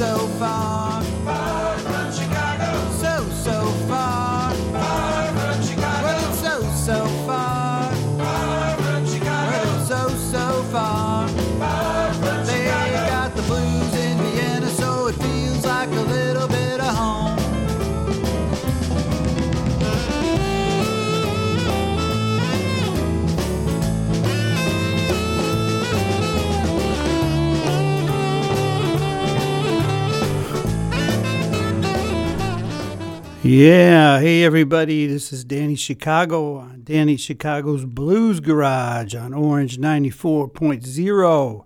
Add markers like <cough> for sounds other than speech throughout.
so far. Yeah, hey everybody, this is Danny Chicago on Danny Chicago's Blues Garage on Orange 94.0.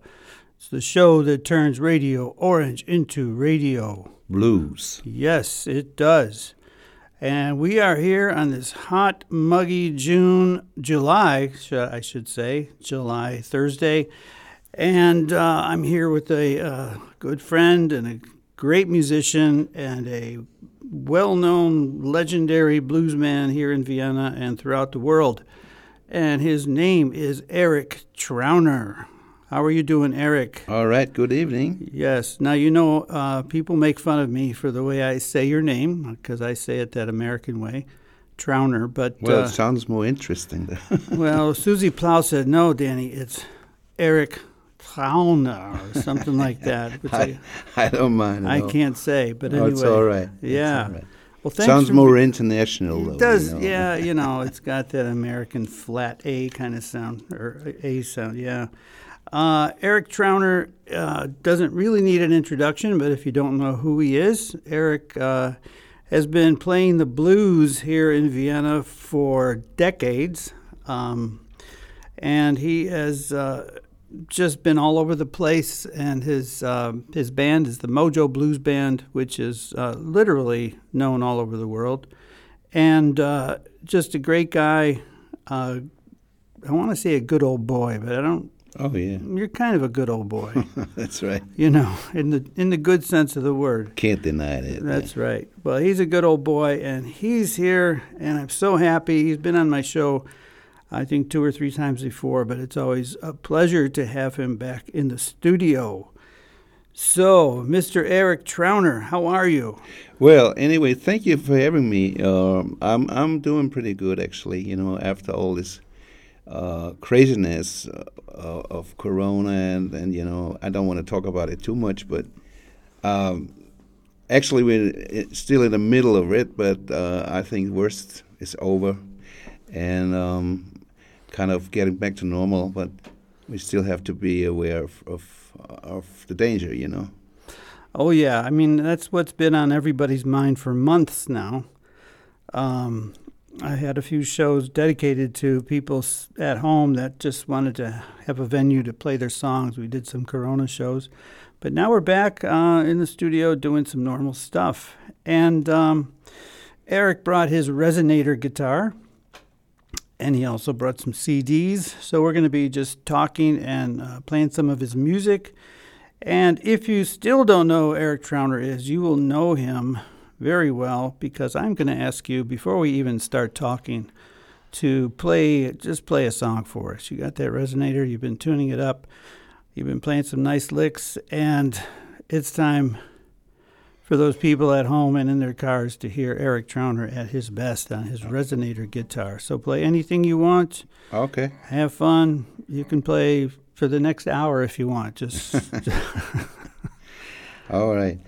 It's the show that turns Radio Orange into radio. Blues. Yes, it does. And we are here on this hot, muggy June, July, I should say, July Thursday. And uh, I'm here with a uh, good friend and a great musician and a well known, legendary bluesman here in Vienna and throughout the world. And his name is Erik Trauner. How are you doing, Erik? All right, good evening. Yes. Now, you know, uh, people make fun of me for the way I say your name because I say it that American way, Trauner. But, Well, uh, it sounds more interesting. <laughs> well, Susie Plow said, no, Danny, it's Erik Trauner or something like <laughs> that. I, I, I don't mind. I all. can't say. But Oh, anyway. it's all right. Yeah. all right. Well, thanks Sounds more international, though. It does, you know. yeah. <laughs> You know, it's got that American flat A kind of sound or A sound, yeah. Uh, Erik Trauner uh, doesn't really need an introduction, but if you don't know who he is, Erik uh, has been playing the blues here in Vienna for decades, um, and he has uh, just been all over the place. And his um his band is the Mojo Blues Band, which is uh, literally known all over the world, and uh, just a great guy. Uh, I want to say a good old boy, but I don't. Oh yeah, You're kind of a good old boy, <laughs> that's right. you know, in the in the good sense of the word. Can't deny it. That's right. Well, he's a good old boy, and he's here, and I'm so happy. He's been on my show, I think, two or three times before, but it's always a pleasure to have him back in the studio. So, Mr. Erik Trauner, how are you? Well, anyway, thank you for having me. Um, I'm I'm doing pretty good actually. You know, after all this uh, craziness uh, of Corona, and and you know, I don't want to talk about it too much, but um, actually we're still in the middle of it. But uh, I think worst is over, and um, kind of getting back to normal. But we still have to be aware of of, of the danger. You know. Oh, yeah. I mean, that's what's been on everybody's mind for months now. Um, I had a few shows dedicated to people at home that just wanted to have a venue to play their songs. We did some Corona shows. But now we're back uh, in the studio doing some normal stuff. And um, Erik brought his resonator guitar. And he also brought some CDs. So we're going to be just talking and uh, playing some of his music. And if you still don't know who Erik Trauner is, you will know him very well because I'm going to ask you before we even start talking to play just play a song for us. You got that resonator, you've been tuning it up, you've been playing some nice licks, and it's time for those people at home and in their cars to hear Erik Trauner at his best on his resonator guitar. So play anything you want, Okay. have fun. You can play for the next hour if you want. Just <laughs> <laughs> All right.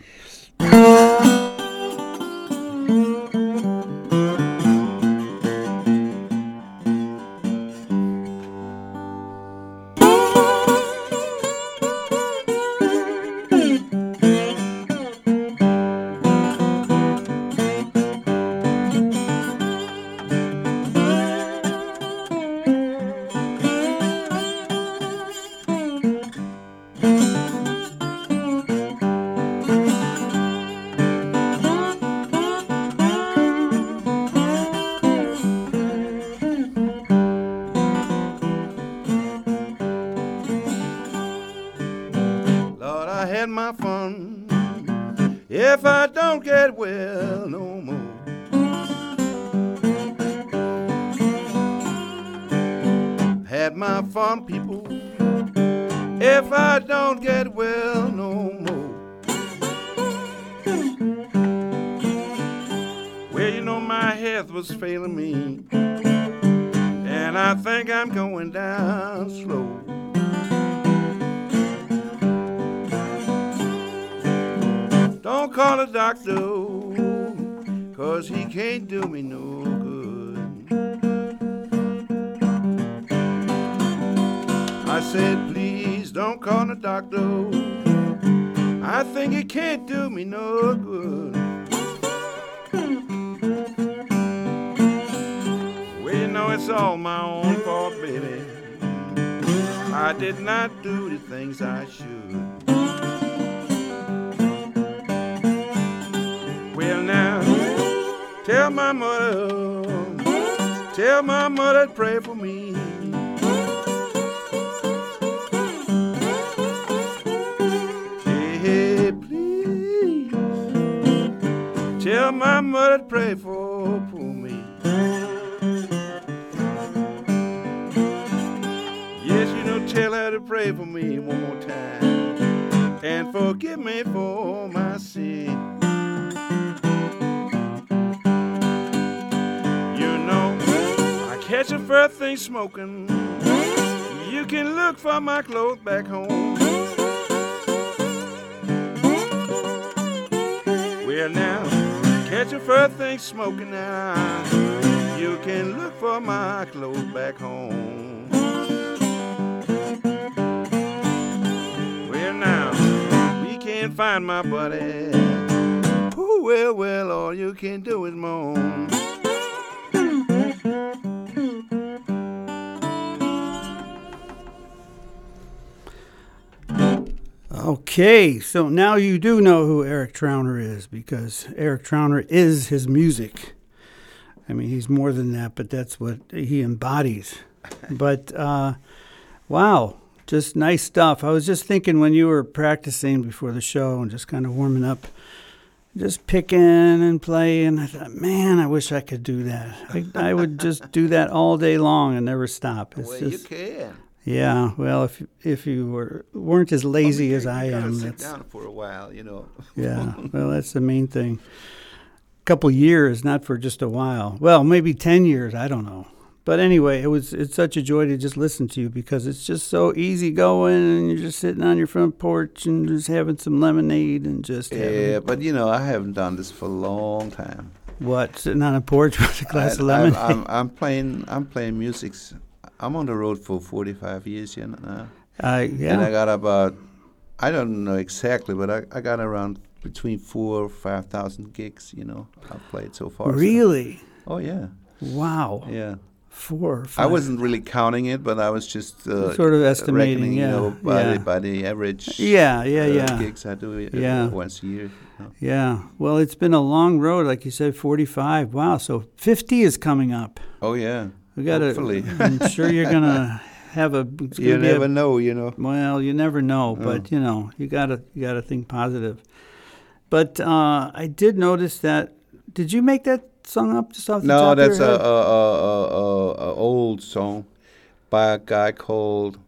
It's all my own fault, baby. I did not do the things I should. Well, now, tell my mother, tell my mother to pray for me. Hey, please, tell my mother to pray for, pray for me one more time and forgive me for my sin. You know, I catch a first thing smoking. You can look for my clothes back home. Well, now, catch a first thing smoking now. You can look for my clothes back home. Now, we can't find my buddy. Oh, well, well, all you can do is moan. Okay, so now you do know who Erik Trauner is because Erik Trauner is his music. I mean, he's more than that, but that's what he embodies. <laughs> But uh, wow, just nice stuff. I was just thinking when you were practicing before the show and just kind of warming up, just picking and playing. I thought, man, I wish I could do that. I, I would just do that all day long and never stop. It's well, just, you can. yeah, well, if if you were weren't as lazy as I am, sit down for a while, you know. yeah. <laughs> Well, that's the main thing. A couple years, not for just a while. Well, maybe ten years. I don't know. But anyway, it was it's such a joy to just listen to you because it's just so easy going, and you're just sitting on your front porch and just having some lemonade and just Yeah, but you know, I haven't done this for a long time. what sitting on a porch <laughs> with a glass I, of lemonade. I'm, I'm, I'm playing. I'm playing music. I'm on the road for 45 years, you know. now. I And I got about, I don't know exactly, but I, I got around between four or five thousand gigs. You know, I've played so far. so- Really? Oh yeah, Wow. yeah. Four I wasn't really counting it, but I was just uh, Sort of estimating, yeah, you know, by, yeah. the, by the average. Yeah, yeah, uh, yeah. Gigs I do uh, Yeah. once a year. you know. Yeah. Well, it's been a long road, like you said, 45. Wow. So 50 is coming up. Oh yeah. We got to. Hopefully. I'm sure you're gonna <laughs> have a. You gonna a- never know, you know. well, you never know, Oh. but you know, you gotta you gotta think positive. But uh, I did notice that. Did you make that song up just off the No, that's a, a, a, a, a old song by a guy called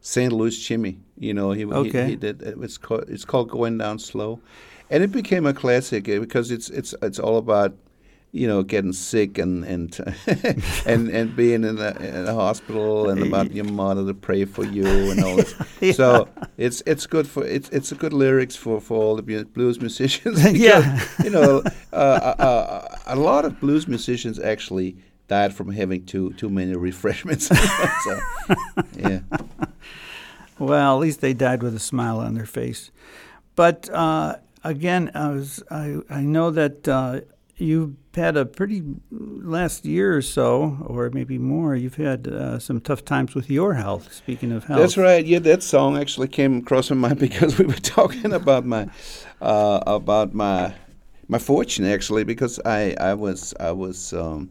St. Louis Jimmy. You know, he, Okay. he, he did. It's called it's called Going Down Slow, and it became a classic uh, because it's it's it's all about you know getting sick and and <laughs> and and being in a, in a hospital and about your mother to pray for you and all this. <laughs> So it's it's good for it's it's a good lyrics for for all the blues musicians. <laughs> because, Yeah. you know, uh, uh, uh, a lot of blues musicians actually died from having too too many refreshments. so, yeah. Well, at least they died with a smile on their face. But uh, again, I was I I know that uh, you've had a pretty last year or so, or maybe more. You've had uh, some tough times with your health. Speaking of health, That's right. Yeah, that song actually came across my mind <laughs> because we were talking about my uh, about my my fortune actually because I I was I was um,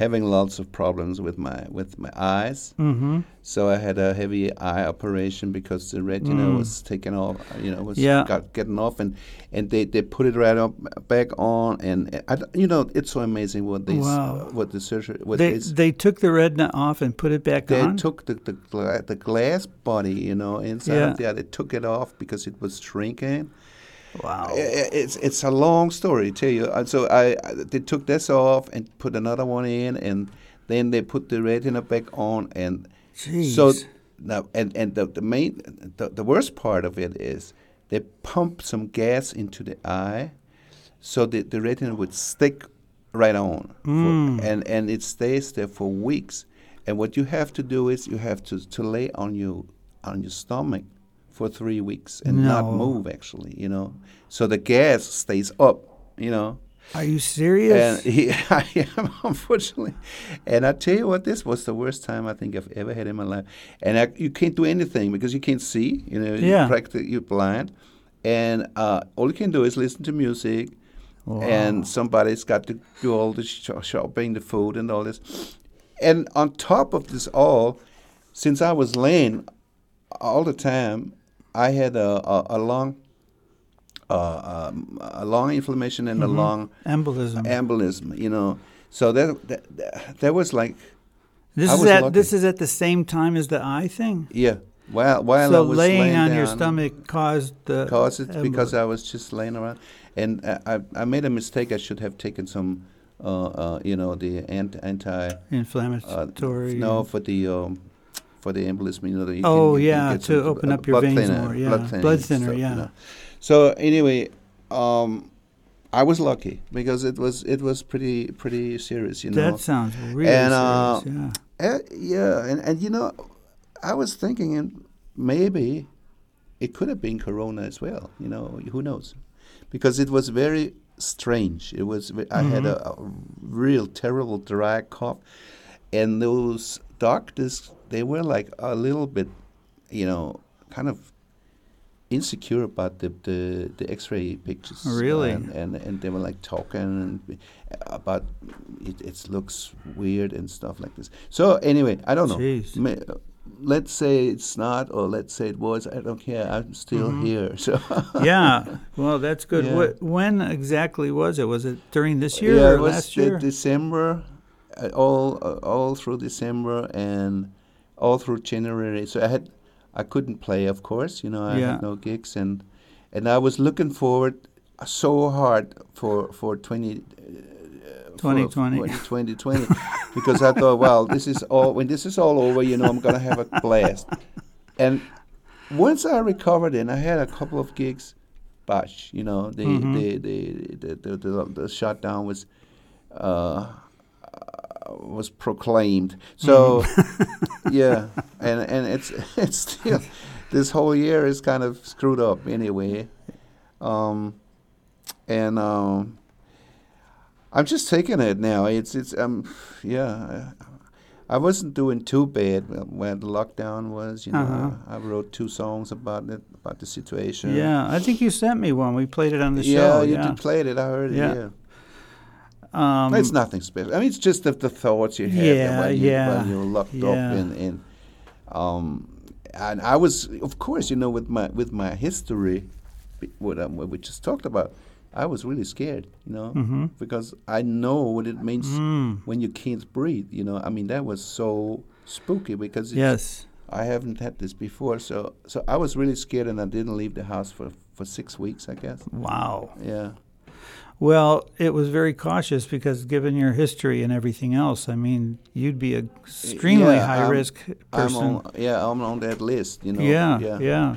having lots of problems with my with my eyes. Mm-hmm. So I had a heavy eye operation because the retina Mm. was taken off. You know, was Yeah. got getting off, and and they, they put it right up back on, and I you know it's so amazing what they Wow. what the surgery what They they they took the retina off and put it back they on. They took the the, the glass body, you know, inside Yeah. of there. They took it off because it was shrinking, Wow. It's it's a long story, to tell you. So I, they took this off and put another one in, and then they put the retina back on, and Jeez. so now and and the, the main the, the worst part of it is they pump some gas into the eye, so the the retina would stick right on, for- Mm. and and it stays there for weeks. And what you have to do is you have to, to lay on your on your stomach for three weeks and not move actually, you know. So the gas stays up, you know. Are you serious? And he, <laughs> I am unfortunately. And I tell you what, this was the worst time I think I've ever had in my life. And I, you can't do anything because you can't see. You know, Yeah. you you're blind, and uh, all you can do is listen to music. Wow. And somebody's got to do all the sh- shopping, the food, and all this. And on top of this all, since I was laying all the time, I had a, a, a lung, uh, um, a lung inflammation and a lung Embolism. embolism, you know. So that that, that, was like, this I is at lucky. this is at the same time as the eye thing. yeah. While while I was laying laying on your stomach caused the caused it because I was just laying around, and uh, I I made a mistake. I should have taken some, uh, uh, you know, the anti anti. Uh, inflammatory. no, for the um, for the embolism, you know. that You Oh, can, you can yeah, get to open up your veins thinner, more, yeah. Blood thinner, Blood thinner, stuff, you yeah. know. So anyway, um, I was lucky because it was it was pretty pretty serious, you know. that sounds really And, uh, serious. Yeah. Uh, yeah, and, and you know, I was thinking, and maybe it could have been Corona as well. You know, who knows? Because it was very strange. It was. I had a, a real terrible dry cough, and those doctors they were like a little bit, you know, kind of insecure about the the, the X-ray pictures. Really? and, and and they were like talking and about it. It looks weird and stuff like this. So anyway, I don't know. Jeez. May- let's say it's not, or let's say it was. I don't care. I'm still here. <laughs> So yeah. Well, that's good. Yeah. What, when exactly was it? Was it during this year yeah, or it was last year? December, uh, all uh, all through December and all through January. So I had, I couldn't play, of course. You know, I Yeah. had no gigs, and and I was looking forward so hard for for twenty. Uh, for 2020. 2020 because I thought, well, this is all when this is all over, you know, I'm gonna have a blast. And once I recovered and I had a couple of gigs, bosh, you know, the Mhm. the, the, the, the, the the shutdown was uh, was proclaimed. So <laughs> yeah, and and it's <laughs> it's still this whole year is kind of screwed up anyway. Um, and um, I'm just taking it now. It's it's um yeah. I, wasn't doing too bad when the lockdown was. You know, Uh-huh. I wrote two songs about it, about the situation. yeah, I think you sent me one. We played it on the yeah, show. you yeah. You did play it. I heard Yeah. it. Yeah, Um, it's nothing special. I mean, it's just the, the thoughts you have Yeah, when, you, yeah, when you're locked yeah. up in, in um, and I was, of course, you know, with my with my history, what, um, what we just talked about, I was really scared, you know, Mhm. because I know what it means Mm. when you can't breathe. You know, I mean, that was so spooky because Yes. I haven't had this before, so so I was really scared, and I didn't leave the house for for six weeks, I guess. Wow. Yeah. Well, it was very cautious because given your history and everything else, I mean, you'd be an extremely Yeah, high I'm- risk I'm person. on, yeah, I'm on that list, you know. yeah, yeah. yeah.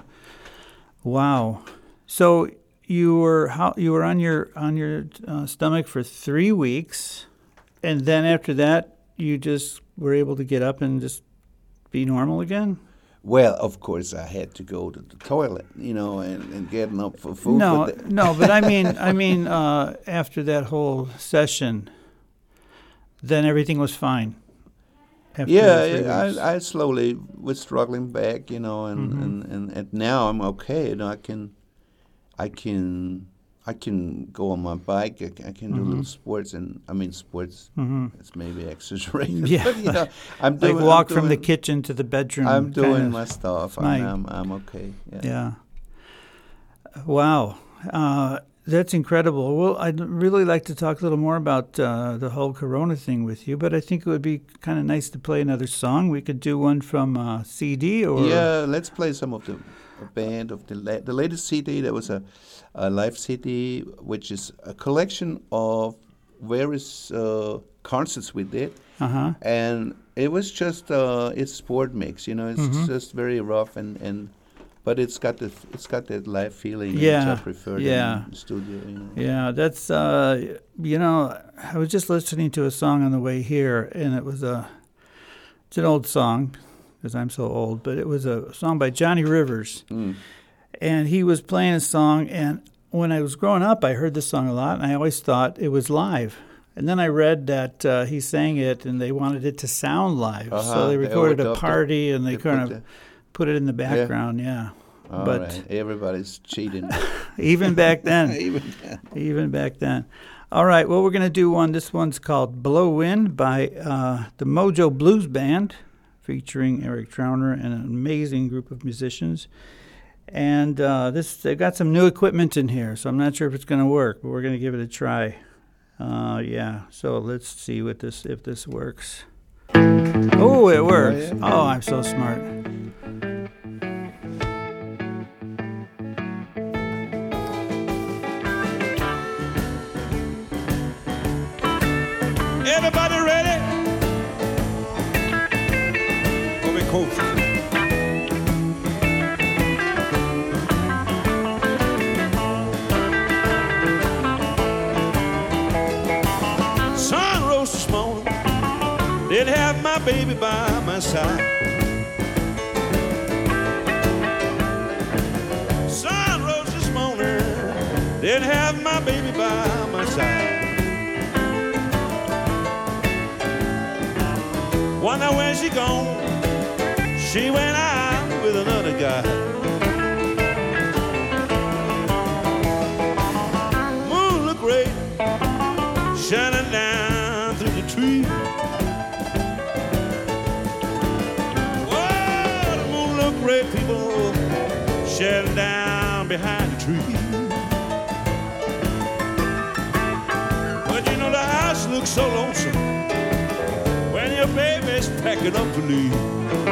Wow. So you were how you were on your on your uh, stomach for three weeks, and then after that, you just were able to get up and just be normal again. Well, of course, I had to go to the toilet, you know, and, and getting up for food. no, but <laughs> no, but I mean, I mean, uh, after that whole session, then everything was fine. Yeah, yeah. I, I slowly was struggling back, you know, and, Mhm. and, and, and now I'm okay. You know, I can, I can, I can go on my bike. I can, I can do Mhm. little sports, and I mean sports. Mhm. It's maybe exaggerated, Yeah. but you know, I'm <laughs> like doing. I'm walk from the kitchen to the bedroom. I'm doing my stuff. I'm, I'm, I'm okay. Yeah. Yeah. Wow. Uh, that's incredible. Well, I'd really like to talk a little more about uh, the whole Corona thing with you, but I think it would be kind of nice to play another song. We could do one from uh, CD or Yeah, let's play some of the a band of the la- the latest CD. There was a, a live CD, which is a collection of various uh, concerts we did, Uh huh. and it was just uh, it's sport mix. You know, it's Mhm. just very rough and and. But it's got the it's got that live feeling, which Yeah, I prefer yeah. in the studio. You know. Yeah, that's uh, you know, I was just listening to a song on the way here, and it was a, it's an old song, because I'm so old, but it was a song by Johnny Rivers, Mm. and he was playing a song, and when I was growing up, I heard this song a lot, and I always thought it was live. And then I read that uh, he sang it, and they wanted it to sound live, Uh-huh, so they they recorded a overdubbed it. party, and they, They kind put of put it in the background. Yeah, All but- right, everybody's cheating. <laughs> even back then. <laughs> Even then. even back then. All right, well, we're going to do one. This one's called Blow Wind by uh, the Mojo Blues Band, featuring Erik Trauner and an amazing group of musicians. And uh, this they've got some new equipment in here, so I'm not sure if it's going to work, but we're going to give it a try. Uh, yeah, so let's see what this if this works. Oh, it works. Oh, I'm so smart. By my side. Sun rose this morning. Didn't have my baby by my side. Wonder where she gone. She went out with another guy. So lonesome when your baby's packing up to leave.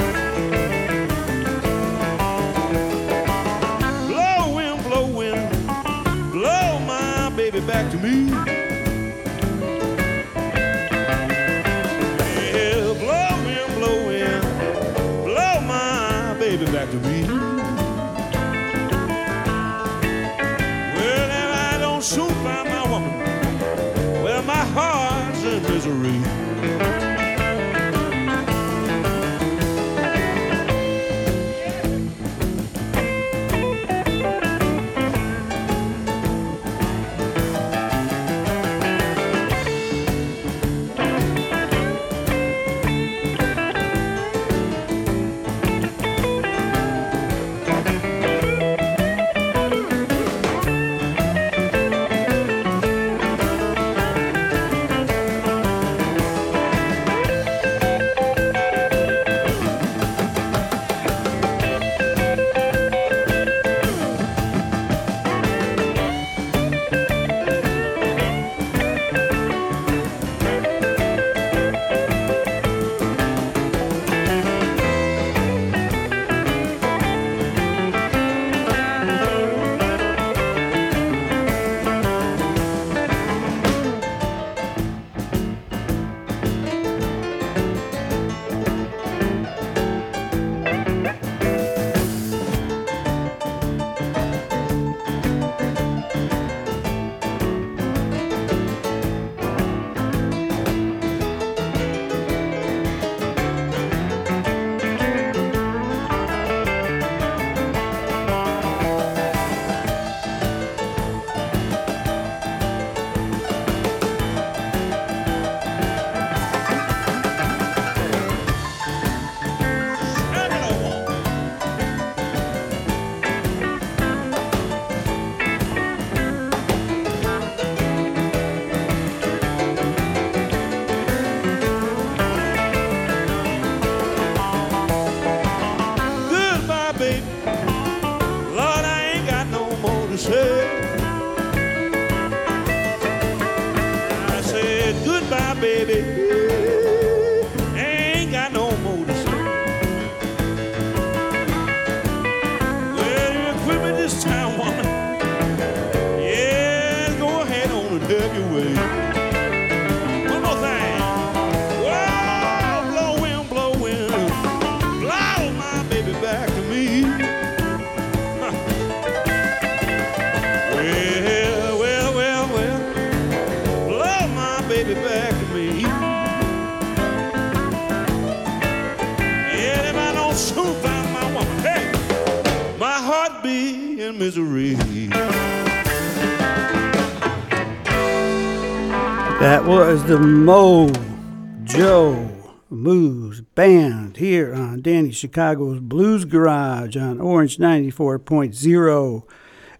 Blues Band here on Danny Chicago's Blues Garage on Orange 94.0.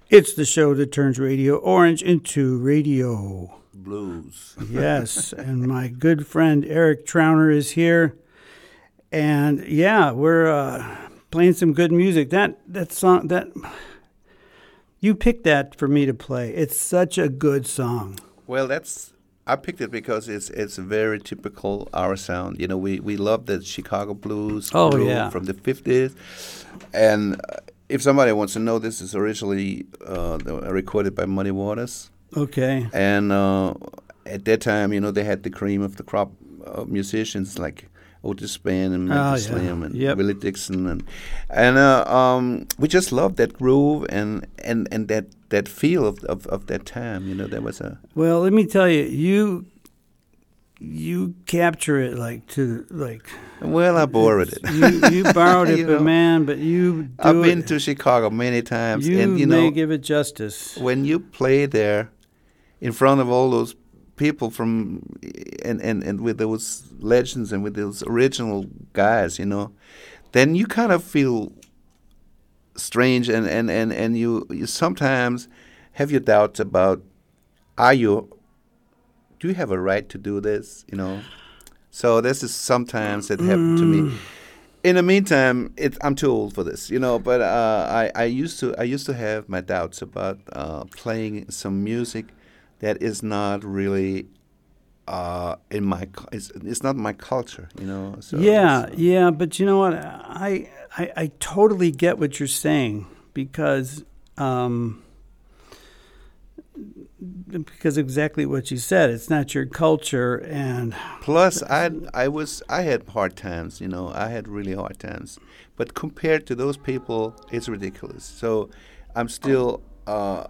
It's the show that turns Radio Orange into radio. Blues. <laughs> Yes, and my good friend Erik Trauner is here. And yeah, we're uh, playing some good music. That that song that you picked that for me to play. It's such a good song. Well, that's I picked it because it's it's very typical our sound. You know, we we love the Chicago blues Oh, yeah. from the fifties, and uh, if somebody wants to know, this is originally uh, recorded by Muddy Waters, Okay. and uh, at that time, you know, they had the cream of the crop uh, musicians like. Otis Spann and Oh, Memphis yeah. And Yep. Willie Dixon and and uh, um, we just loved that groove and, and, and that, that feel of, of, of that time. You know, there was a Well, let me tell you, you you capture it like to like well, I borrowed it. you you <laughs> borrowed it, You but know. man, but you do I've been it, to Chicago many times, you, and you may know give it justice. when you play there, in front of all those people from, and and and with those legends and with those original guys, you know, then you kind of feel strange, and and and and you you sometimes have your doubts about, are you, do you have a right to do this, you know? So this is sometimes it happened to me in the meantime, it, I'm too old for this, you know. But uh, I, I used to, I used to have my doubts about uh, playing some music that is not really uh, in my, it's, it's not my culture, you know. So yeah, so- yeah, but you know what? I, I I totally get what you're saying because um because exactly what you said. It's not your culture, and Plus, I, I was, I had hard times, you know. I had really hard times, but compared to those people, it's ridiculous. So, I'm still. Uh,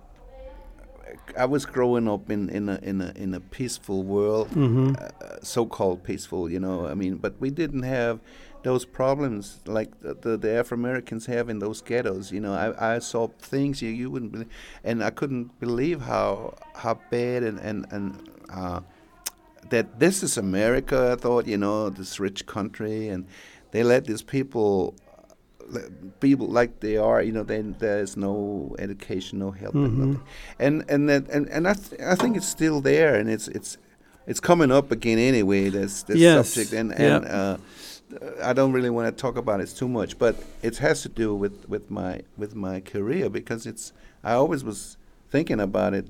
I was growing up in, in a in a in a peaceful world, Mm-hmm. uh, so-called peaceful, you know. I mean, but we didn't have those problems like the the, the Afro Americans have in those ghettos. You know, I, I saw things you, you wouldn't believe, and I couldn't believe how how bad and and and uh, that this is America. I thought, you know, this rich country, and they let these people le- people like they are, you know, then there's no education, no help, and nothing. And and that and, and I th- I think it's still there, and it's it's it's coming up again anyway. This this Yes, subject, and yep. and uh, I don't really want to talk about it too much, but it has to do with with my with my career because it's I always was thinking about it.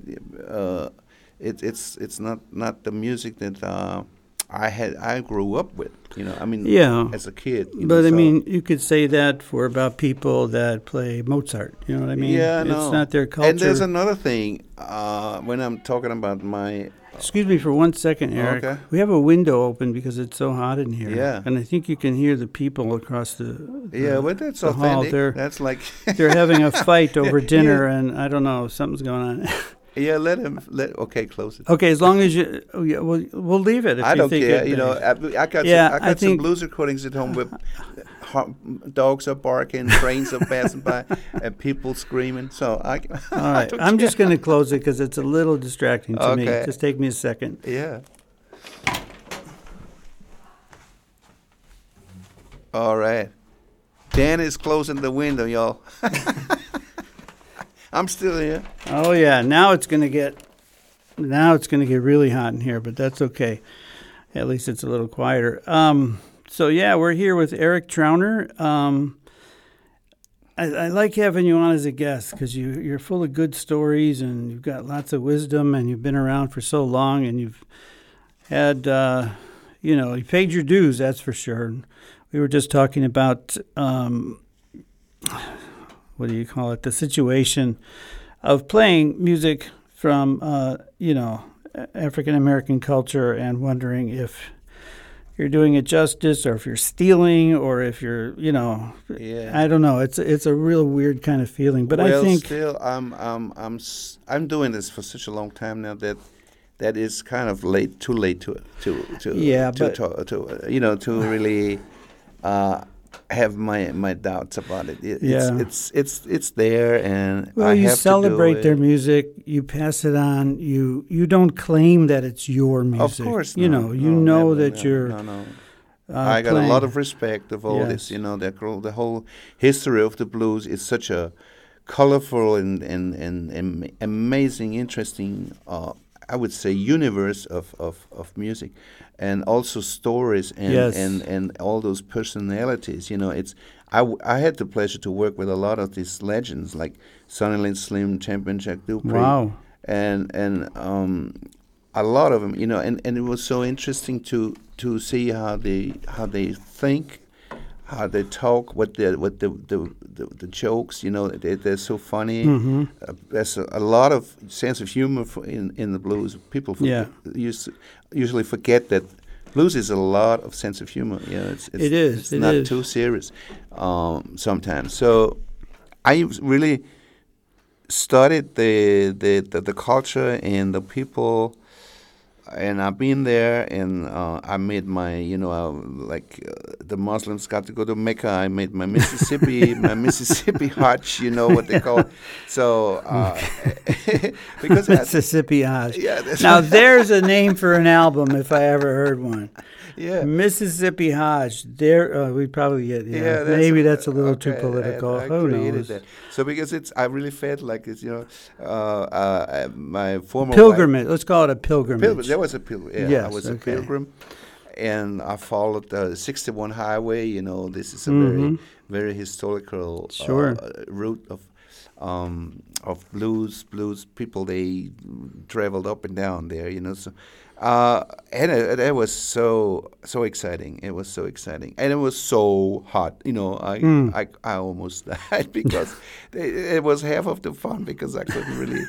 Uh, it it's it's not not the music that. Uh, I had I grew up with, you know. I mean, Yeah. as a kid. you but know, I so- mean, you could say that for about people that play Mozart. You know what I mean? yeah, it's not their culture. And there's another thing uh, when I'm talking about my. Excuse me for one second, Erik. Okay. We have a window open because it's so hot in here. Yeah. And I think you can hear the people across the. the Yeah, but that's the hall. authentic. They're That's like. <laughs> they're having a fight <laughs> over Yeah. dinner, and I don't know, something's going on. <laughs> yeah, let him. Let okay, close it. okay, as long as you, oh, yeah, we'll, we'll leave it. If I you don't think care. It, You know, I, I got Yeah, some, I got I some blues recordings at home with dogs are barking, trains are passing by, <laughs> and people screaming. So I. <laughs> All right, I'm just going to close it because it's a little distracting to me. Okay. Just take me a second. Yeah. All right. Dan is closing the window, y'all. <laughs> I'm still here. Oh yeah, now it's gonna get now it's gonna get really hot in here, but that's okay. At least it's a little quieter. Um, so yeah, we're here with Erik Trauner. Um, I, I like having you on as a guest because you you're full of good stories and you've got lots of wisdom and you've been around for so long and you've had uh, you know you paid your dues. That's for sure. We were just talking about um, what do you call it? The situation of playing music from uh, you know African American culture and wondering if you're doing it justice or if you're stealing or if you're you know Yeah. I don't know it's it's a real weird kind of feeling but well, I think still, I'm, I'm, I'm, I'm doing this for such a long time now that that is kind of late, too late to, to, to, Yeah, to, but- to, to you know, to really uh, have my my doubts about it. it Yeah. It's, it's it's it's there, and Well, I you have to celebrate their music, you pass it on. You you don't claim that it's your music. Of course, you no, know. You know never, that no, you're. No, no. uh, I got a lot of respect of all Yes. this. You know, the the whole history of the blues is such a colorful and and and, am amazing, interesting. Uh, I would say universe of, of, of music, and also stories and, Yes. and, and all those personalities. You know, it's I, w- I had the pleasure to work with a lot of these legends like Sunnyland Slim, Champion Jack Dupree, Wow. and and um, a lot of them, you know, and, and it was so interesting to to see how they how they think, how they talk, what the what the the, the, the jokes, you know, they, they're so funny. Mm-hmm. Uh, there's a, a lot of sense of humor in in the blues. People for, Yeah. used usually forget that. Blues is a lot of sense of humor. You know, it's, it's It is, It's it not is. too serious um, sometimes. So I really studied the, the, the, the culture and the people and I've been there and uh, I made my you know uh, like uh, the Muslims got to go to Mecca I made my Mississippi <laughs> my Mississippi Hajj you know what they call it so uh, <laughs> because Mississippi Hajj. yeah Now there's a name for an album if I ever heard one. Yeah Mississippi Hajj. There, uh, we probably get. Yeah, Yeah, maybe that's a little too political. I, I Who knows? that. So because it's, I really felt like it's, you know, uh, uh, my former Pilgrimage. Let's call it a pilgrimage. pilgrim. There was a pilgrim. Yeah, I was okay. a pilgrim, and I followed the 61 highway. You know, this is a Mhm. very, very historical Sure. uh, route of. Um, of blues, blues people, they traveled up and down there, you know. So, uh, and it, it was so so exciting. It was so exciting, and it was so hot. You know, I Mm. I, I almost <laughs> died because <laughs> it, it was half of the fun because I couldn't really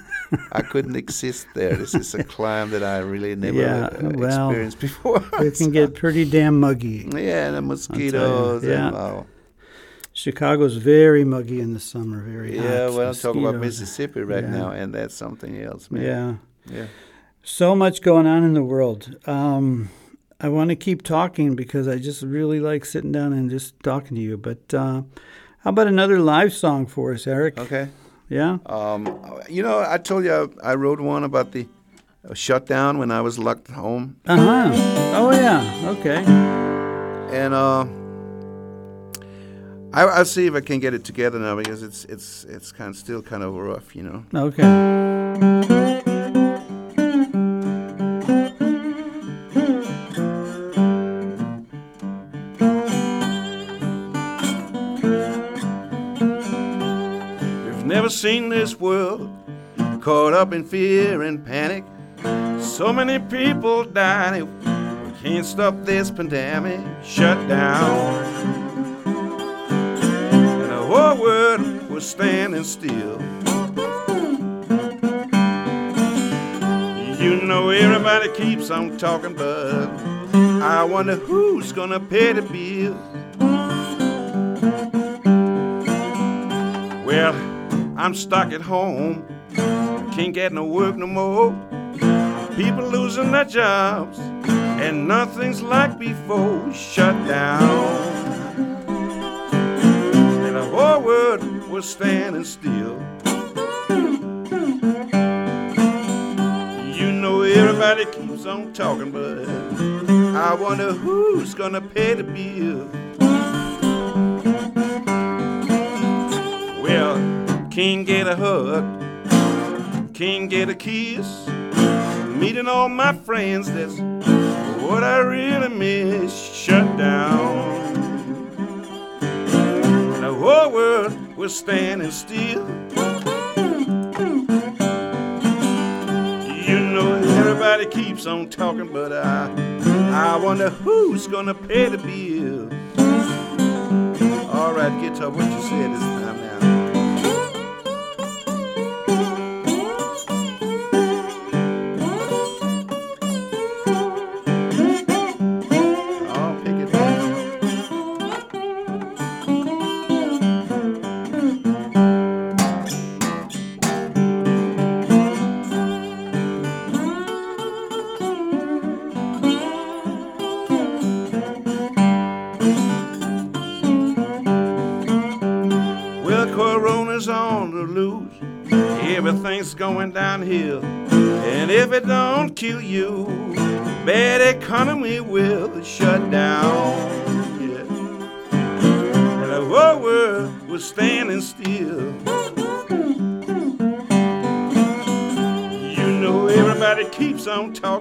I couldn't exist there. This is a climb that I really never Yeah, uh, well, experienced before. <laughs> It can get pretty damn muggy. yeah, and the mosquitoes. yeah. And, uh, Chicago's very muggy in the summer. Very hot. yeah, well, I'm talking about Mississippi right Yeah. now, and that's something else, man. Yeah. yeah. So much going on in the world. Um, I want to keep talking because I just really like sitting down and just talking to you. But uh, how about another live song for us, Erik? Okay. Yeah? Um, you know, I told you I, I wrote one about the shutdown when I was locked home, Uh huh. Oh, yeah. Okay. and uh, I, I'll see if I can get it together now because it's it's it's kind of still kind of rough, you know. Okay. Seen this world caught up in fear and panic. So many people dying. We can't stop this pandemic. Shut down. And the whole world was standing still. You know everybody keeps on talking, but I wonder who's gonna pay the bill. Well, I'm stuck at home. Can't get no work no more. People losing their jobs, and nothing's like before. Shut down. And the whole world was standing still. You know everybody keeps on talking, but I wonder who's gonna pay the bill. Can't get a hug, can't get a kiss. Meeting all my friends, that's what I really miss. Shut down. The whole world was standing still. You know everybody keeps on talking, but I, I wonder who's gonna pay the bill. All right, guitar, what you say this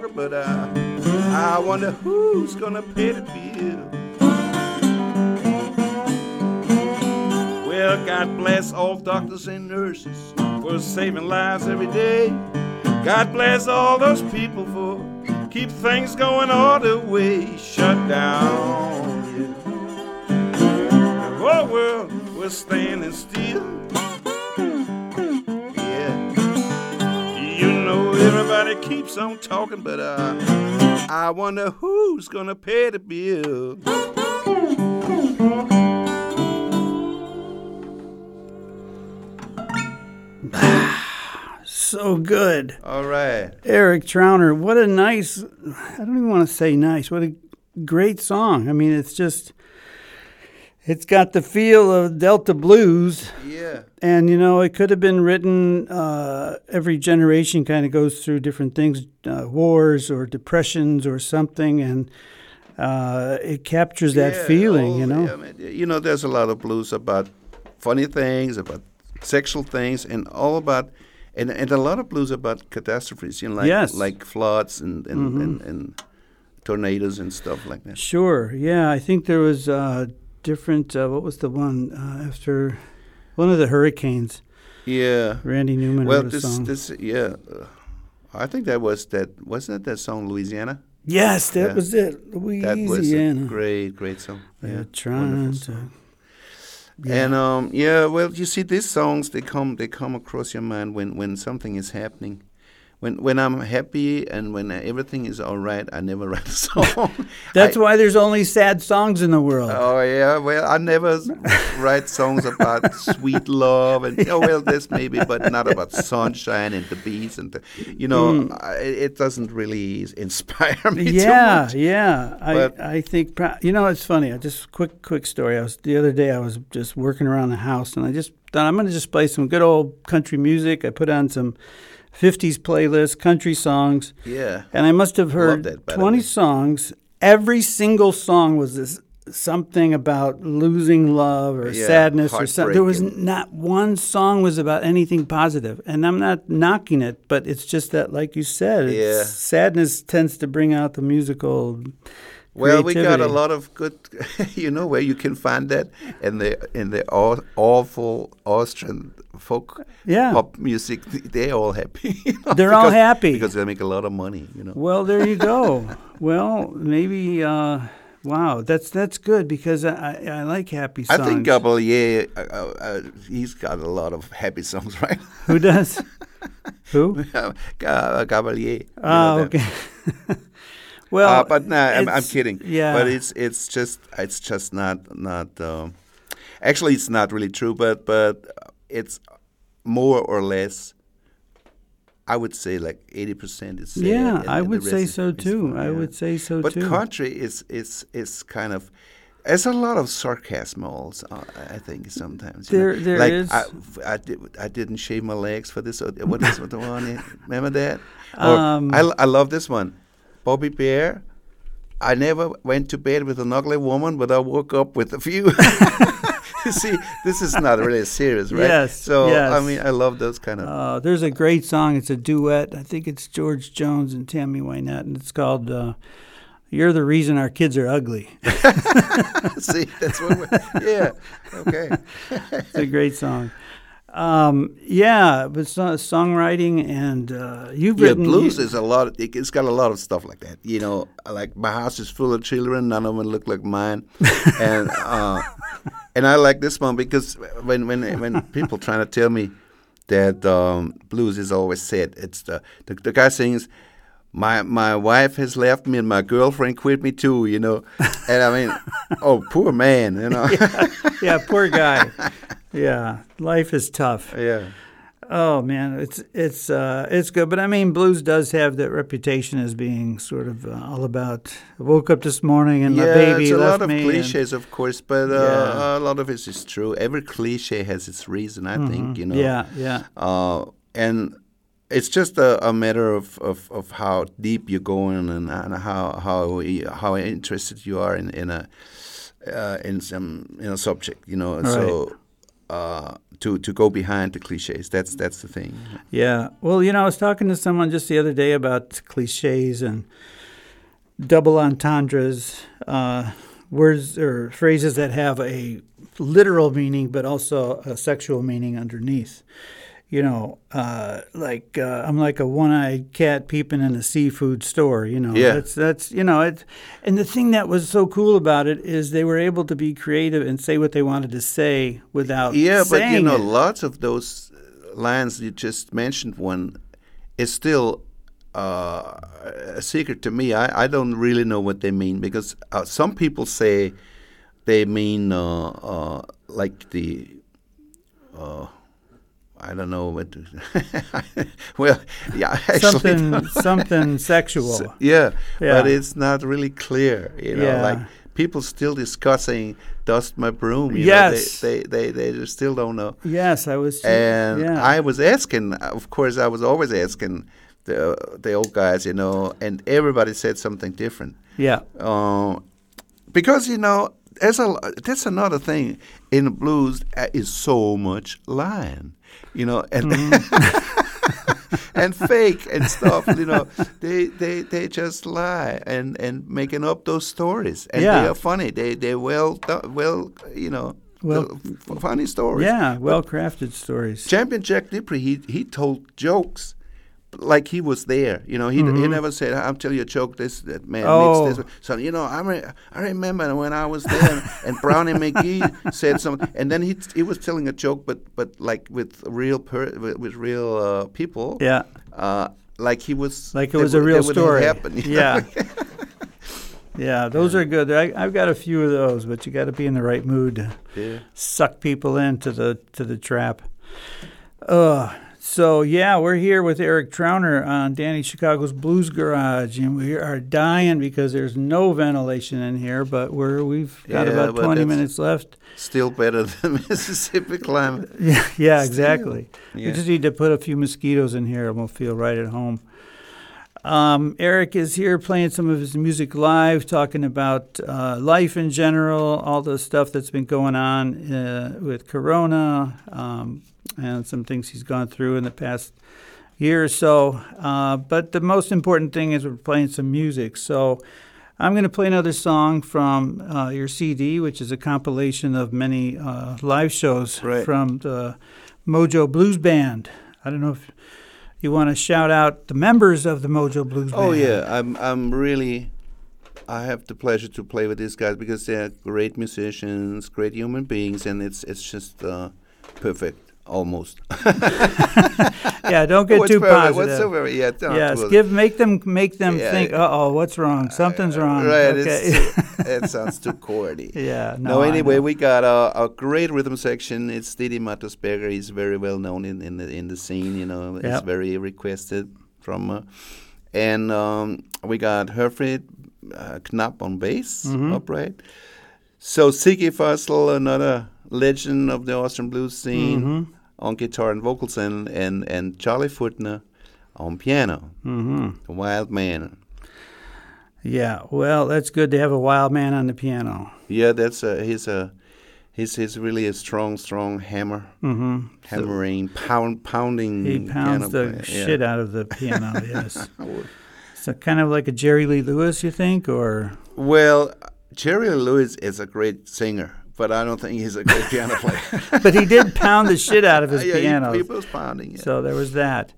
but I, I wonder who's gonna pay the bill. Well, God bless all doctors and nurses for saving lives every day. God bless all those people for keep things going all the way. Shut down, yeah. The whole world was standing still. Yeah. You know everybody keeps on talking, but uh, I wonder who's gonna pay the bill. <sighs> So good. All right. Erik Trauner, what a nice, I don't even want to say nice, what a great song. I mean, it's just, it's got the feel of Delta blues. Yeah. And, you know, it could have been written, uh, every generation kind of goes through different things, uh, wars or depressions or something. And uh, it captures that Yeah, feeling, all- you know? yeah, I mean, you know, there's a lot of blues about funny things, about sexual things, and all about, and, and a lot of blues about catastrophes, you know, like Yes. Mm-hmm. like floods and and, and and tornadoes and stuff like that. Sure. Yeah, I think there was uh, different. Uh, what was the one uh, after one of the hurricanes? Yeah. Randy Newman Well, wrote a this song. this yeah, uh, I think that was that wasn't that that song Louisiana? yes, that yeah. was it. That Louisiana. was a great great song. They're Yeah, trying wonderful to. song. And um, yeah, well, you see, these songs they come they come across your mind when when something is happening. When when I'm happy and when everything is all right, I never <laughs> write a song. <laughs> That's I- why there's only sad songs in the world. Oh yeah, well I never <laughs> write songs about sweet love and oh well this maybe, but not about sunshine and the bees and the, you know hmm. I, it doesn't really inspire me yeah, yeah. I But- I think you know it's funny. I just quick quick story. I was the other day. I was just working around the house, and I just thought I'm going to just play some good old country music. I put on some '50s playlist, country songs, Yeah, and I must have heard that, 20 songs. Every single song was this something about losing love or Yeah, sadness or something. There was not one song was about anything positive. and I'm not knocking it, but it's just that, like you said, Yeah. sadness tends to bring out the musical. Well, we got a lot of good, <laughs> you know, where you can find that in the in the aw- awful Austrian folk Yeah. pop music. They're all happy. <laughs> you know, They're all happy. because they make a lot of money. You know. Well, there you go. <laughs> well, maybe. Uh, wow, that's that's good because I I, I like happy songs. I think Gabalier, uh, uh, uh, he's got a lot of happy songs, right? Who does? Who? Ga- Gabalier. you Oh, know okay. Well, uh, but no, I'm, I'm kidding. Yeah, but it's it's just it's just not not. Um, actually, it's not really true, but but it's more or less. I would say like eighty percent is sad. yeah, and- I and would say so too. fun, I would say so But too. But country is is is kind of. There's a lot of sarcasm also. uh, I think sometimes. know. There- there like is. I, I, did, I didn't shave my legs for this. Or what is the one? Remember that? Or Um, I, I love this one. Bobby Bare. I never went to bed with an ugly woman, but I woke up with a few. you <laughs> see, this is not really serious, right? Yes, So I mean, I love those kind of. Uh, there's a great song. It's a duet. I think it's George Jones and Tammy Wynette, and it's called uh, "You're the Reason Our Kids Are Ugly." <laughs> see, that's what. We're, yeah. Okay. <laughs> It's a great song. Um, yeah, but so- songwriting and uh, you've Yeah, written blues you- is a lot. It, it's got a lot of stuff like that. You know, like my house is full of children. None of them look like mine, and uh, <laughs> and I like this one because when when when people trying to tell me that um, blues is always sad, it's the the, the guy sings. My my wife has left me and my girlfriend quit me too, you know, <laughs> and I mean, oh poor man, you know, <laughs> yeah, poor guy. yeah, life is tough. yeah. Oh man, it's it's uh, it's good, but I mean, blues does have that reputation as being sort of uh, all about. I woke up this morning and my yeah, baby it's a left lot of me. and- cliches, of course, but uh, Yeah. a lot of it is true. Every cliche has its reason, I think. You know. Mm-hmm. yeah, yeah. Uh, and it's just a, a matter of, of, of how deep you're going and, and how how how interested you are in in a uh, in some in a subject, you know. So uh, to to go behind the cliches, that's that's the thing. Yeah. Well, you know, I was talking to someone just the other day about cliches and double entendres, uh, words or phrases that have a literal meaning but also a sexual meaning underneath you know, uh, like uh, I'm like a one-eyed cat peeping in a seafood store. You know, Yeah. that's that's you know it. And the thing that was so cool about it is they were able to be creative and say what they wanted to say without Yeah, but you know, it. lots of those lines you just mentioned one is still uh, a secret to me. I, I don't really know what they mean because uh, some people say they mean uh, uh, like the. I don't know what. <laughs> Well, yeah, actually something something <laughs> sexual. S- yeah, Yeah. but it's not really clear. You know, Yeah. like people still discussing "Dust My Broom." You Yes. know, they, they they they still don't know. yes, I was. And yeah. I was asking, of course, I was always asking the the old guys, you know, and everybody said something different. yeah. Uh, because you know, there's a that's another thing in the blues uh, is so much lying, you know, and mm. <laughs> and fake and stuff. You know, <laughs> they they they just lie and and making up those stories, and Yeah. they are funny. They they well well you know Well- funny stories. Yeah, well crafted stories. Champion Jack Dupree, he he told jokes like he was there. You know, he he never said, "I'll tell you a joke. This that man Mm-hmm. Oh. meets this." So you know, I re- I remember when I was there, <laughs> and Brownie McGhee said something, and then he he was telling a joke, but but like with real per- with, with real uh, people. Yeah. Uh, like he was Like it was a real story. Happen. Yeah. <laughs> Yeah, those are good. I, I've got a few of those, but you got to be in the right mood to yeah. suck people into the to the trap. Uh, so yeah, we're here with Erik Trauner on Danny Chicago's Blues Garage, and we are dying because there's no ventilation in here. But we're we've got Yeah, about 20 that's- minutes left. Still better than <laughs> Mississippi climate. <laughs> Yeah, yeah, exactly. We just need to put a few mosquitoes in here, and we'll feel right at home. Um, Erik is here playing some of his music live, talking about uh, life in general, all the stuff that's been going on uh, with Corona, um, and some things he's gone through in the past year or so. Uh, but the most important thing is we're playing some music. So I'm going to play another song from uh, your CD, which is a compilation of many uh, live shows Right. from the Mojo Blues Band. I don't know if you want to shout out the members of the Mojo Blues Band. Oh yeah, I'm I'm really I have the pleasure to play with these guys because they're great musicians, great human beings, and it's it's just uh, perfect almost. <laughs> yeah, don't get too positive. What's so very yeah, don't yes, give make them make them Yeah, think. Uh oh, what's wrong? Something's wrong. Right, Okay. it <laughs> sounds too corny. <laughs> yeah. No. No, anyway, we got a, a great rhythm section. It's Didi Mattersberger. He's very well known in, in the in the scene. You know, Yep. he's very requested from, uh, and um, we got Herfried uh, Knapp on bass, Mm-hmm. upright. So Siggi Fassl, another legend of the Austrian blues scene, Mm-hmm. on guitar and vocals, and and and Charlie Furthner on piano. Mm-hmm. The Wild Man. Yeah. Well, that's good to have a wild man on the piano. Yeah, that's a he's a he's he's really a strong strong hammer. Mm-hmm. hammering, pound, pounding. He pounds the player, shit out of the piano. <laughs> yes. So kind of like a Jerry Lee Lewis, you think, or Well, Jerry Lee Lewis is a great singer, but I don't think he's a great piano player. <laughs> but he did pound the shit out of his <laughs> yeah, piano. He, he was pounding. Yeah. So there was that.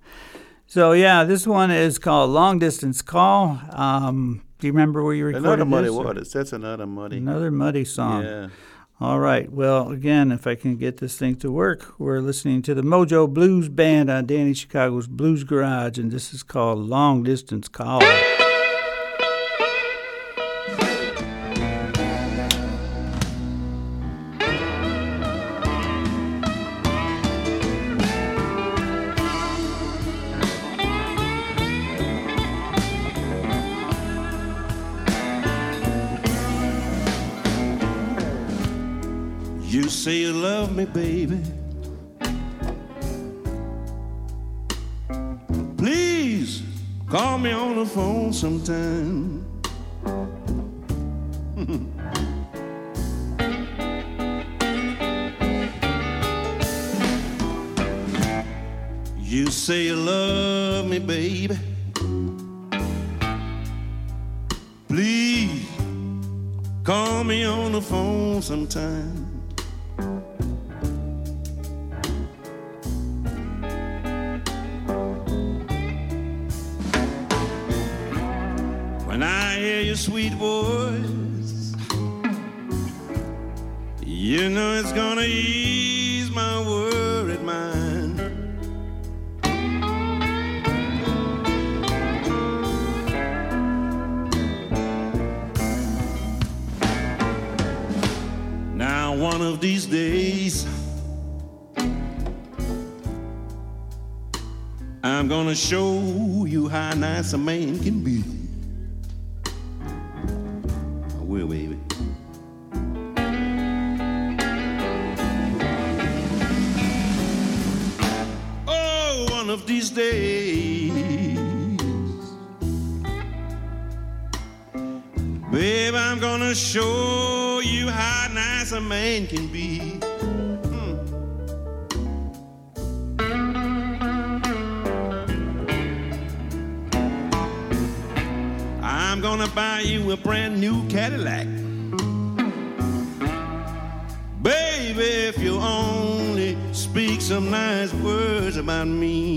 So yeah, this one is called Long Distance Call. Um, do you remember where you recorded another Muddy this? Waters. That's another Muddy. Another muddy song. Yeah. All right. Well, again, if I can get this thing to work, we're listening to the Mojo Blues Band on Danny Chicago's Blues Garage, and this is called Long Distance Call. Baby. Please call me on the phone sometime. <laughs> you say you love me, baby. Please call me on the phone sometime. Your sweet voice, you know it's gonna ease my worried mind. Now, one of these days, I'm gonna show you how nice a man can be. A can be. Hmm. I'm gonna buy you a brand new Cadillac. Baby, if you only speak some nice words about me.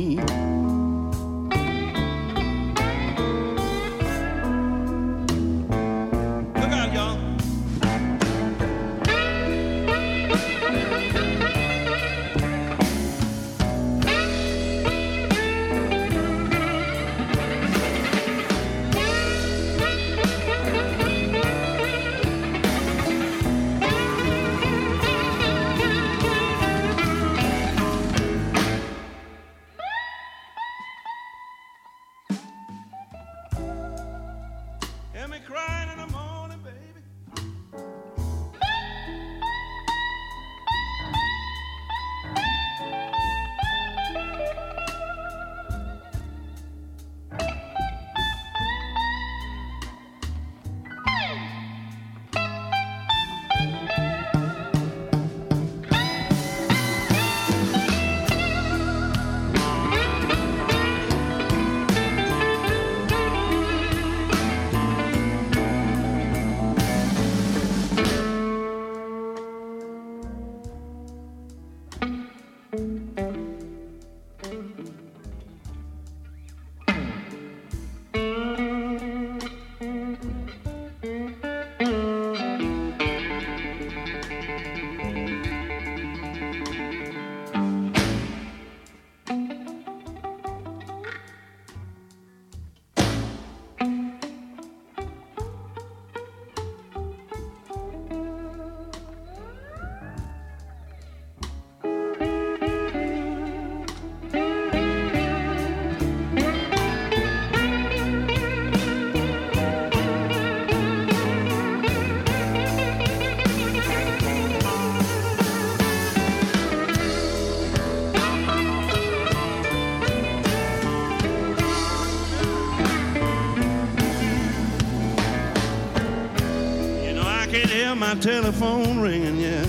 My telephone ringing, yeah.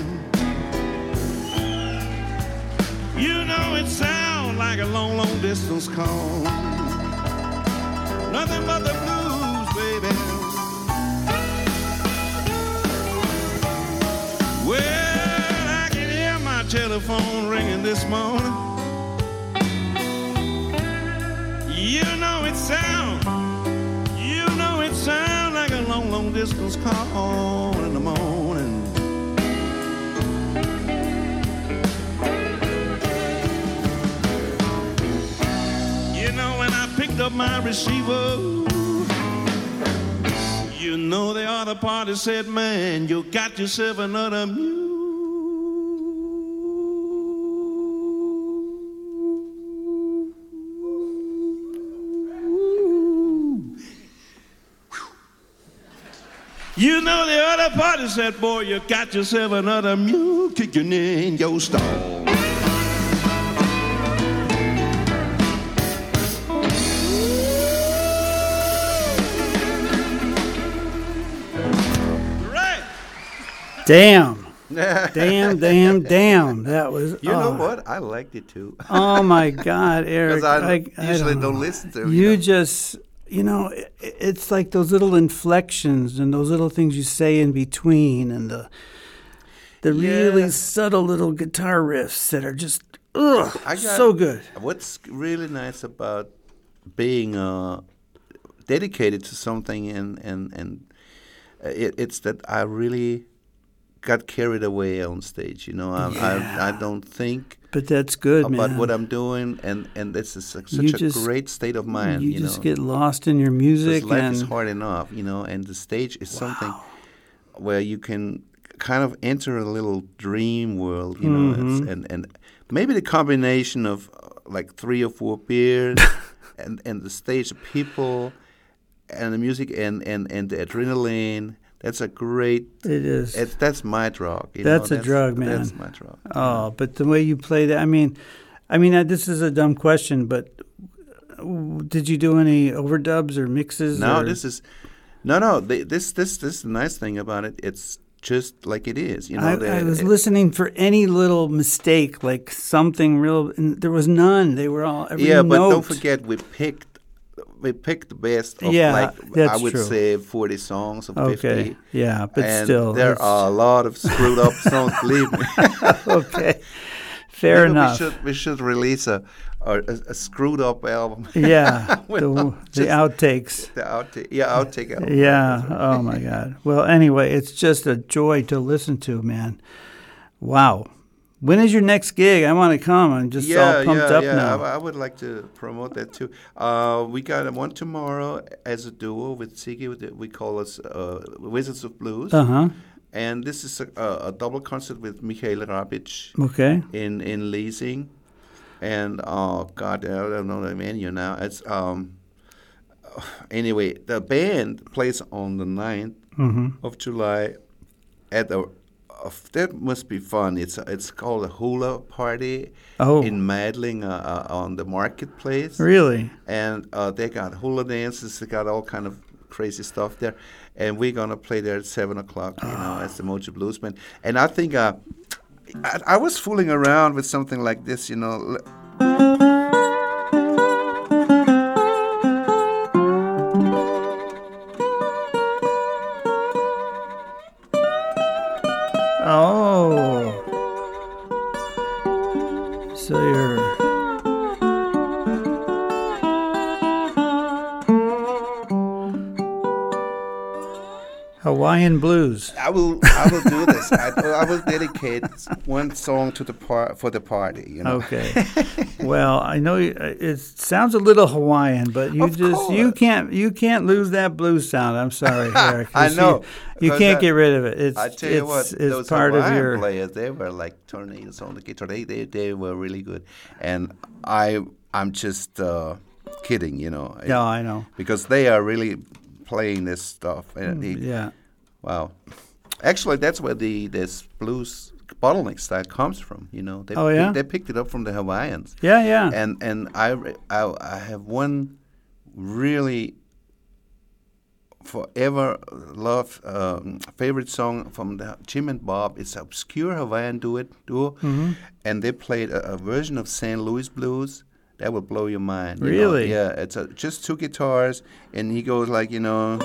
You know, it sounds like a long, long distance call. Nothing but the blues, baby. Well, I can hear my telephone ringing this morning. You know, it sounds. You know it sounds like a long, long distance call You know when I picked up my receiver, you know the other party said, "Man, you got yourself another mule." You know the other party said, boy, you got yourself another mule kicking in your stall. Damn. <laughs> damn, damn, damn. That was. You know oh. what? I liked it too. <laughs> Oh my <laughs> God, Erik! I usually don't, don't listen to You you know. just, you know, i- it's like those little inflections and those little things you say in between, and the the really subtle little guitar riffs that are just, ugh, I got- so good. What's really nice about being uh, dedicated to something and and and uh, it, it's that I really got carried away on stage. You know, I I, I don't think But that's good, about man. what I'm doing, and and this is a, You such a just- great state of mind. you, You, just know, get lost in your music, life is hard enough. You know, and the stage is something where you can kind of enter a little dream world. You know, it's, Mm-hmm. and and maybe the combination of uh, like three or four beers <laughs> and and the stage, the people, and the music, and and and the adrenaline. That's a great. it is. It's, that's my drug. You That's know? a drug, man. That's my drug. Oh, but the way you play that, I mean, I mean, uh, this is a dumb question, but did you do any overdubs or mixes? No, or- this is no, no. They, this, this, this is the nice thing about it. It's just like it is. You know, I, I was it- listening for any little mistake, like something real, and there was none. They were all every yeah, but note. don't forget we picked we picked the best of Yeah, like I would true. say forty songs of Okay, fifty. yeah, but and still, there are a lot of screwed up songs. Believe me. <laughs> okay, fair Maybe enough. We should we should release a a, a screwed up album. Yeah, <laughs> the, the outtakes. the outtake, yeah, outtake album. Yeah. Oh my God. Well, anyway, it's just a joy to listen to, man. Wow. When is your next gig? I want to come. I'm just all pumped yeah, up yeah. now. I, I would like to promote that too. Uh, we got one tomorrow as a duo with the- We call us uh, Wizards of Blues, Uh huh. and this is a, a, a double concert with Mikhail Rabic Okay. in in Leasing, and oh God, I don't know the menu now. It's um. <sighs> Anyway, the band plays on the 9th Mm-hmm. of July at a. Of, that must be fun. It's it's called a hula party Oh. in Madling uh, uh, on the marketplace, Really? and uh, they got hula dances. They got all kind of crazy stuff there, and we're gonna play there at seven o'clock. You know, as the Mojo Blues Band, and I think uh, I, I was fooling around with something like this. You know, Hawaiian blues. I will I will do this. I, I will dedicate one song to the par- for the party. You know. Okay. well, I know you, uh, it sounds a little Hawaiian, but you Of just you can't you can't lose that blues sound. I'm sorry, <laughs> Erik. I know, You, you can't I- get rid of it. It's I tell it's, you what, it's those part Hawaiian of your players, they were like tornadoes on the guitar. They, they, they were really good, and I, I'm just uh, kidding, you know. Yeah, I know. Because they are really playing this stuff. And they- Mm, Yeah. Wow. Actually, that's where the this blues bottleneck style comes from. You know. They, Oh, yeah? They, picked it up from the Hawaiians. Yeah, yeah. And and I, I I have one really forever love um, favorite song from the Jim and Bob. It's an obscure Hawaiian duet duo, Mm-hmm. and they played a, a version of St. Louis blues. That will blow your mind. you know. Really? Yeah. It's a, just two guitars, and he goes like you know.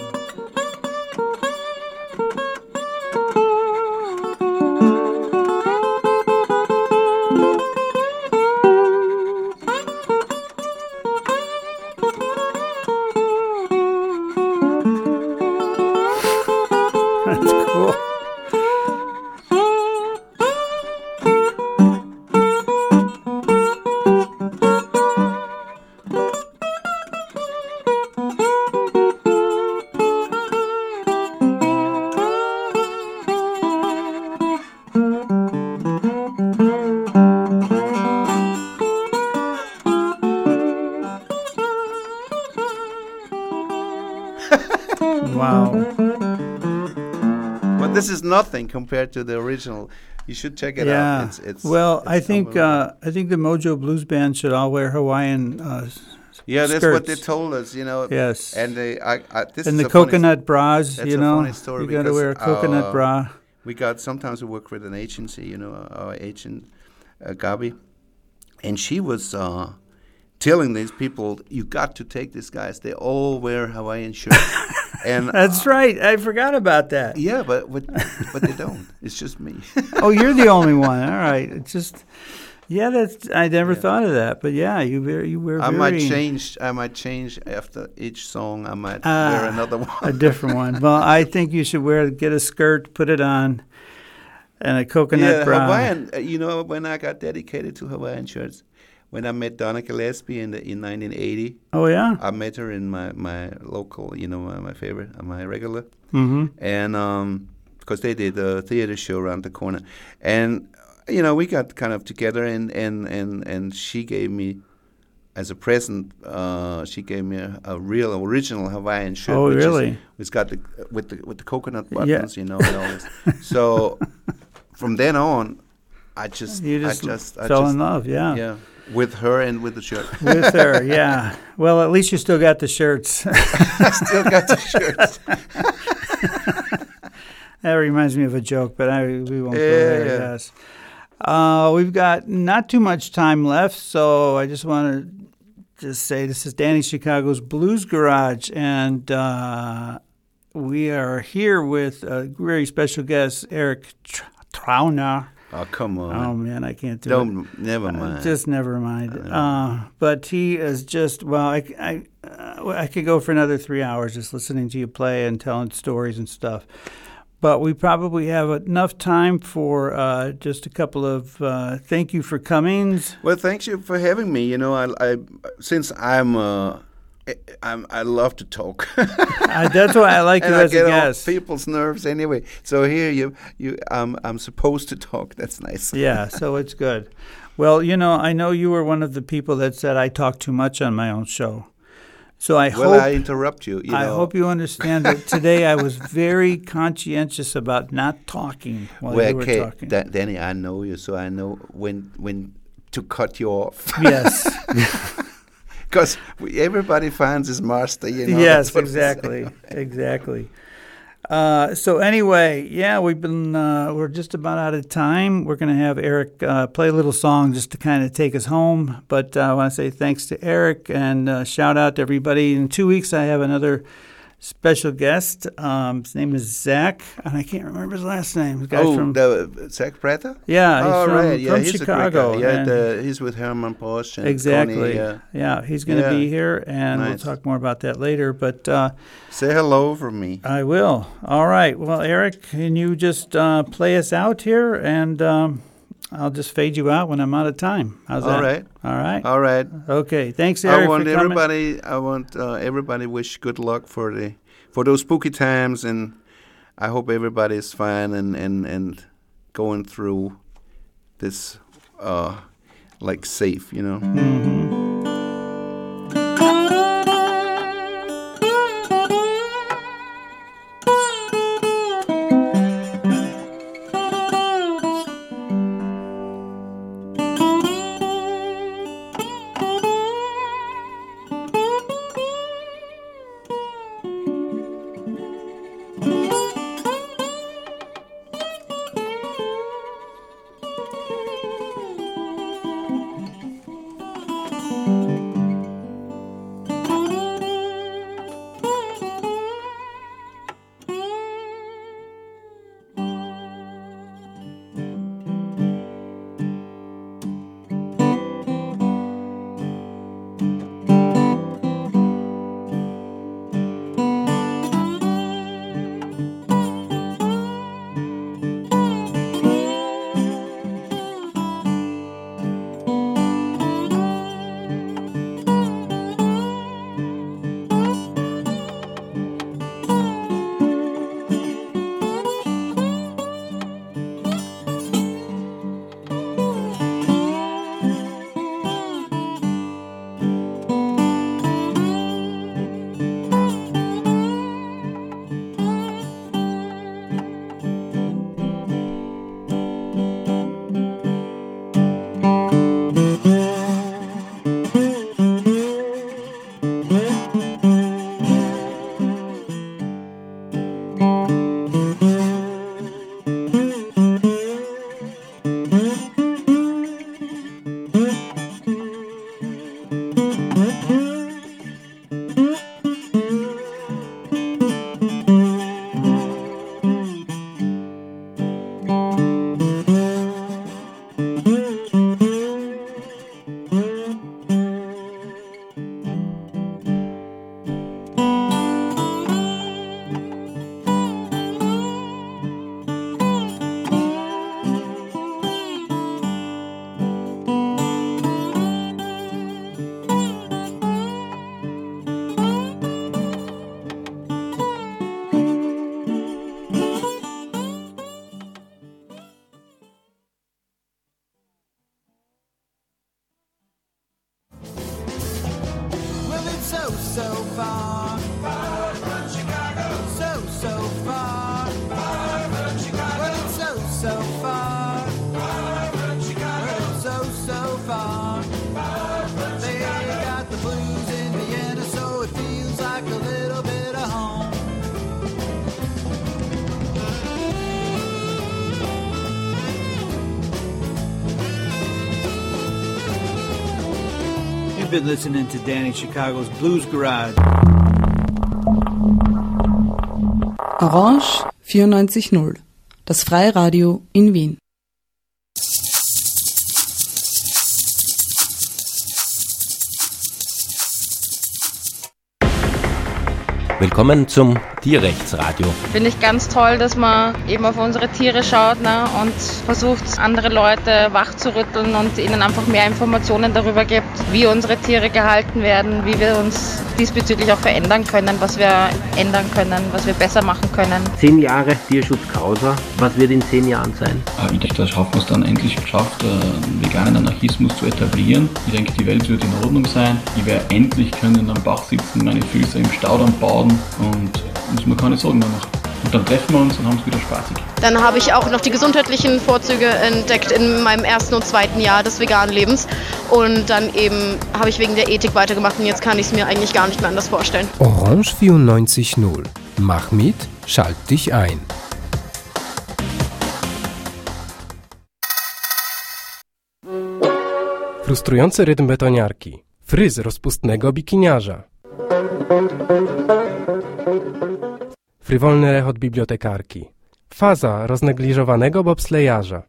Nothing compared to the original. You should check it yeah. out. It's, it's well, it's I think uh, I think the Mojo Blues Band should all wear Hawaiian. Uh, yeah, that's what they told us. You know. Yes. And they, I, I, this and is the coconut bras, That's you a know, funny story you got to wear a coconut our- bra. we got sometimes we work with an agency, you know, our agent uh, Gabi, and she was uh, telling these people, "You got to take these guys. They all wear Hawaiian shirts." <laughs> and That's right. I forgot about that. yeah, but but but they don't. It's just me. <laughs> Oh, you're the only one. All right. It's just, yeah. That's I never Yeah. thought of that, but yeah, you very you wear I very might change. I might change after each song. I might Ah, wear another one. a different one. <laughs> Well, I think you should wear get a skirt, put it on, and a coconut yeah, bra. Hawaiian. uh, You know, when I got dedicated to Hawaiian shirts, when I met Donna Gillespie in the, in 1980, Oh yeah. I met her in my my local, you know, my, my favorite, uh, my regular, Mm-hmm. and um, because they did a theater show around the corner, and you know, we got kind of together, and and and and she gave me. As a present, uh, she gave me a, a real original Hawaiian shirt. Oh, which is- really? It's got the with the with the coconut Yeah. buttons, you know, and all this. So <laughs> from then on, I just, You just, I just, I fell just, in love. Yeah. yeah, with her and with the shirt. <laughs> With her. Yeah. Well, at least you still got the shirts. I <laughs> still got the shirts. <laughs> That reminds me of a joke, but I we won't go there. yeah. Yes. Uh, we've got not too much time left, so I just want to just say this is Danny Chicago's Blues Garage, and uh, we are here with a very special guest, Erik Tr- Trauner. Oh come on! Oh man, I can't do it. Don't never Uh, mind. Just never mind. Uh, but he is just well. I I, uh, I could go for another three hours just listening to you play and telling stories and stuff. But we probably have enough time for uh, just a couple of uh, thank you for comings. well, thanks you for having me. You know, I, I since I'm, uh, I- I'm, I love to talk. <laughs> Uh, that's why I like you I as get a guest. people's nerves anyway. So here you, you, I'm, I'm supposed to talk. That's nice. yeah, so it's good. Well, you know, I know you were one of the people that said I talk too much on my own show. So I Well, hope I interrupt you. you I know. hope you understand that today I was very conscientious about not talking while Well, you were okay, talking. Da- Danny, I know you, so I know when when to cut you off. yes, <laughs> Because everybody finds his master, you know. yes, that's what I'm saying. exactly, <laughs> exactly. Uh, so anyway, yeah, we've been uh, we're just about out of time. We're gonna have Erik uh, play a little song just to kind of take us home. But uh, I want to say thanks to Erik and uh, shout out to everybody. In two weeks, I have another special guest. Um, his name is Zach, and I can't remember his last name. The guy Oh, from the Zach Prather? yeah, he's oh, from, right. Yeah, from he's Chicago. Yeah, the, he's with Herman and Exactly. Connie, yeah. yeah, he's going to be here, and Nice. we'll talk more about that later. But uh, Say hello for me. I will. All right. Well, Erik, can you just uh, play us out here, and um, I'll just fade you out when I'm out of time. How's All that? right. All right. All right. Okay. Thanks, Erik, I want everybody. I want uh, everybody wish good luck for the for those spooky times, and I hope everybody is fine and and and going through this uh like safe. You know. Mhm. Listening to Danny Chicago's Blues Garage. Orange 94.0, das Freiradio in Wien. Willkommen zum Tierrechtsradio. Finde ich ganz toll, dass man eben auf unsere Tiere schaut ne, und versucht, andere Leute wachzurütteln und ihnen einfach mehr Informationen darüber gibt, wie unsere Tiere gehalten werden, wie wir uns diesbezüglich auch verändern können, was wir ändern können, was wir besser machen können. Zehn Jahre Tierschutz Causa. Was wird in zehn Jahren sein? Ich denke, da haben wir es dann endlich geschafft, einen veganen Anarchismus zu etablieren. Ich denke, die Welt wird in Ordnung sein. Ich werde endlich können am Bach sitzen, meine Füße im Staudamm baden und muss mir keine Sorgen mehr machen. Und dann treffen wir uns und haben es wieder spaßig. Dann habe ich auch noch die gesundheitlichen Vorzüge entdeckt in meinem ersten und zweiten Jahr des veganen Lebens. Und dann eben habe ich wegen der Ethik weitergemacht und jetzt kann ich es mir eigentlich gar nicht mehr anders vorstellen. Orange 94.0. Mach mit, schalt dich ein. Frustrujący rytm betoniarki. Fryz rozpustnego bikiniarza. Frywolny rechot bibliotekarki. Faza roznegliżowanego bobslejarza.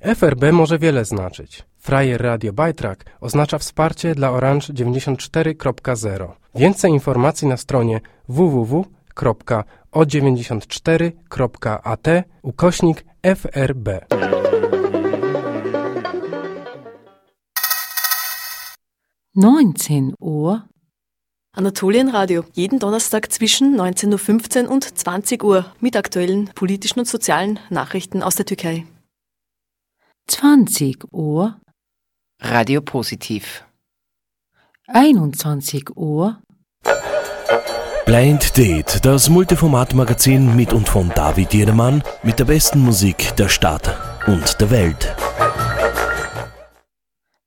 FRB może wiele znaczyć. Frajer Radio Bytrack oznacza wsparcie dla Orange 94.0. Więcej informacji na stronie www.o94.at ukośnik FRB. Neunzehn Uhr. Anatolienradio, jeden Donnerstag zwischen 19.15 Uhr und 20 Uhr mit aktuellen politischen und sozialen Nachrichten aus der Türkei. 20 Uhr. Radio Positiv. 21 Uhr. Blind Date, das Multiformat-Magazin mit und von David Jedermann mit der besten Musik der Stadt und der Welt.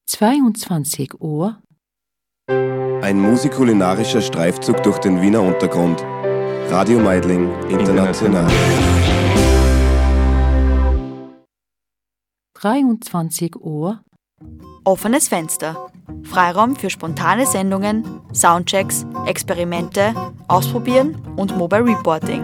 22 Uhr. Ein musikulinarischer Streifzug durch den Wiener Untergrund. Radio Meidling International. 23 Uhr. Offenes Fenster. Freiraum für spontane Sendungen, Soundchecks, Experimente, Ausprobieren und Mobile Reporting.